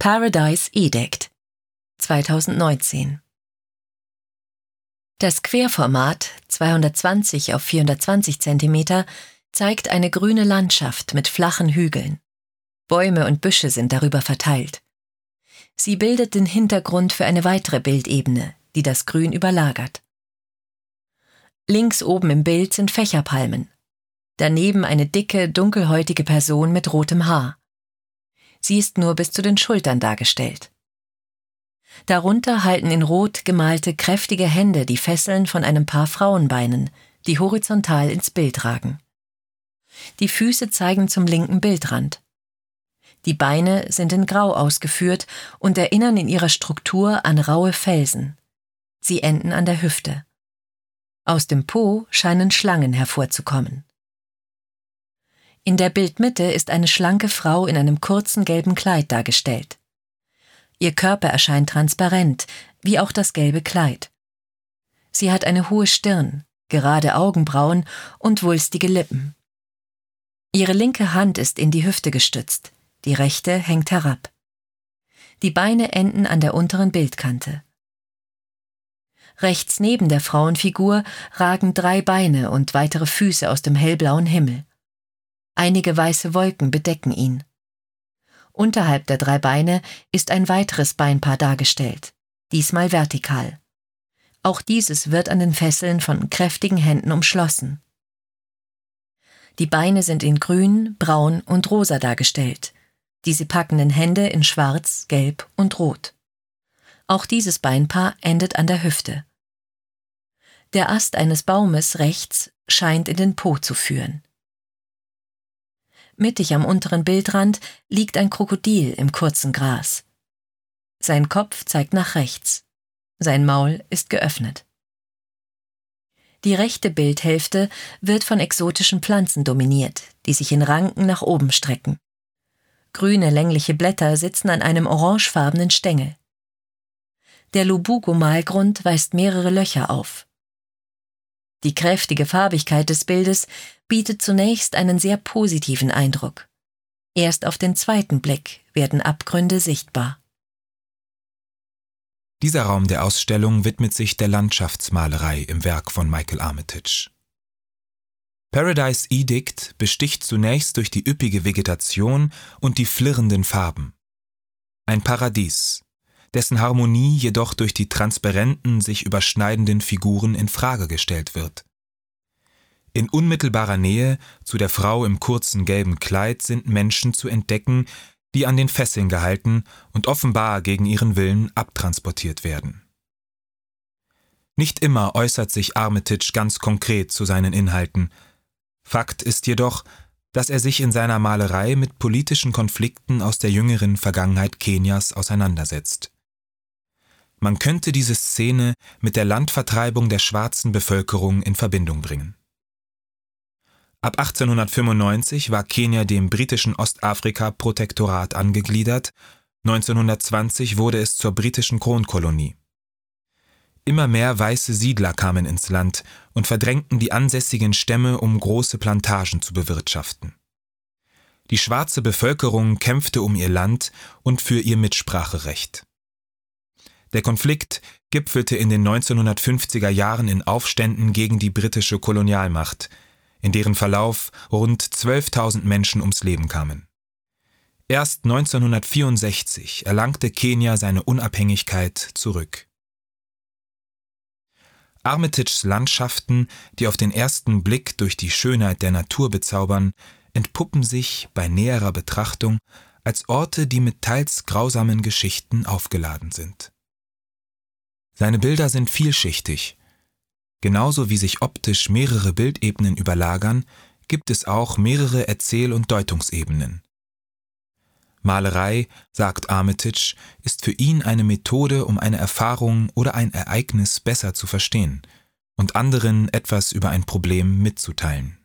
Paradise Edict 2019 Das Querformat 220 auf 420 cm zeigt eine grüne Landschaft mit flachen Hügeln. Bäume und Büsche sind darüber verteilt. Sie bildet den Hintergrund für eine weitere Bildebene, die das Grün überlagert. Links oben im Bild sind Fächerpalmen. Daneben eine dicke, dunkelhäutige Person mit rotem Haar. Sie ist nur bis zu den Schultern dargestellt. Darunter halten in Rot gemalte kräftige Hände die Fesseln von einem Paar Frauenbeinen, die horizontal ins Bild ragen. Die Füße zeigen zum linken Bildrand. Die Beine sind in Grau ausgeführt und erinnern in ihrer Struktur an raue Felsen. Sie enden an der Hüfte. Aus dem Po scheinen Schlangen hervorzukommen. In der Bildmitte ist eine schlanke Frau in einem kurzen gelben Kleid dargestellt. Ihr Körper erscheint transparent, wie auch das gelbe Kleid. Sie hat eine hohe Stirn, gerade Augenbrauen und wulstige Lippen. Ihre linke Hand ist in die Hüfte gestützt, die rechte hängt herab. Die Beine enden an der unteren Bildkante. Rechts neben der Frauenfigur ragen drei Beine und weitere Füße aus dem hellblauen Himmel. Einige weiße Wolken bedecken ihn. Unterhalb der drei Beine ist ein weiteres Beinpaar dargestellt, diesmal vertikal. Auch dieses wird an den Fesseln von kräftigen Händen umschlossen. Die Beine sind in grün, braun und rosa dargestellt, diese packenden Hände in schwarz, gelb und rot. Auch dieses Beinpaar endet an der Hüfte. Der Ast eines Baumes rechts scheint in den Po zu führen. Mittig am unteren Bildrand liegt ein Krokodil im kurzen Gras. Sein Kopf zeigt nach rechts. Sein Maul ist geöffnet. Die rechte Bildhälfte wird von exotischen Pflanzen dominiert, die sich in Ranken nach oben strecken. Grüne längliche Blätter sitzen an einem orangefarbenen Stängel. Der Lubugo-Malgrund weist mehrere Löcher auf. Die kräftige Farbigkeit des Bildes bietet zunächst einen sehr positiven Eindruck. Erst auf den zweiten Blick werden Abgründe sichtbar. Dieser Raum der Ausstellung widmet sich der Landschaftsmalerei im Werk von Michael Armitage. Paradise Edict besticht zunächst durch die üppige Vegetation und die flirrenden Farben. Ein Paradies, dessen Harmonie jedoch durch die transparenten, sich überschneidenden Figuren in Frage gestellt wird. In unmittelbarer Nähe zu der Frau im kurzen gelben Kleid sind Menschen zu entdecken, die an den Fesseln gehalten und offenbar gegen ihren Willen abtransportiert werden. Nicht immer äußert sich Armitage ganz konkret zu seinen Inhalten. Fakt ist jedoch, dass er sich in seiner Malerei mit politischen Konflikten aus der jüngeren Vergangenheit Kenias auseinandersetzt. Man könnte diese Szene mit der Landvertreibung der schwarzen Bevölkerung in Verbindung bringen. Ab 1895 war Kenia dem britischen Ostafrika-Protektorat angegliedert, 1920 wurde es zur britischen Kronkolonie. Immer mehr weiße Siedler kamen ins Land und verdrängten die ansässigen Stämme, um große Plantagen zu bewirtschaften. Die schwarze Bevölkerung kämpfte um ihr Land und für ihr Mitspracherecht. Der Konflikt gipfelte in den 1950er Jahren in Aufständen gegen die britische Kolonialmacht, in deren Verlauf rund 12.000 Menschen ums Leben kamen. Erst 1964 erlangte Kenia seine Unabhängigkeit zurück. Armitages Landschaften, die auf den ersten Blick durch die Schönheit der Natur bezaubern, entpuppen sich bei näherer Betrachtung als Orte, die mit teils grausamen Geschichten aufgeladen sind. Seine Bilder sind vielschichtig. Genauso wie sich optisch mehrere Bildebenen überlagern, gibt es auch mehrere Erzähl- und Deutungsebenen. Malerei, sagt Armitage, ist für ihn eine Methode, um eine Erfahrung oder ein Ereignis besser zu verstehen und anderen etwas über ein Problem mitzuteilen.